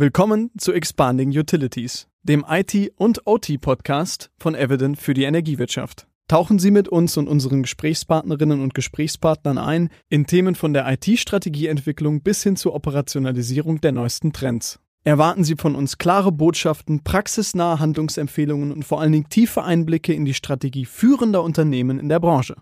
Willkommen zu Expanding Utilities, dem IT- und OT-Podcast von Evident für die Energiewirtschaft. Tauchen Sie mit uns und unseren Gesprächspartnerinnen und Gesprächspartnern ein in Themen von der IT-Strategieentwicklung bis hin zur Operationalisierung der neuesten Trends. Erwarten Sie von uns klare Botschaften, praxisnahe Handlungsempfehlungen und vor allen Dingen tiefe Einblicke in die Strategie führender Unternehmen in der Branche.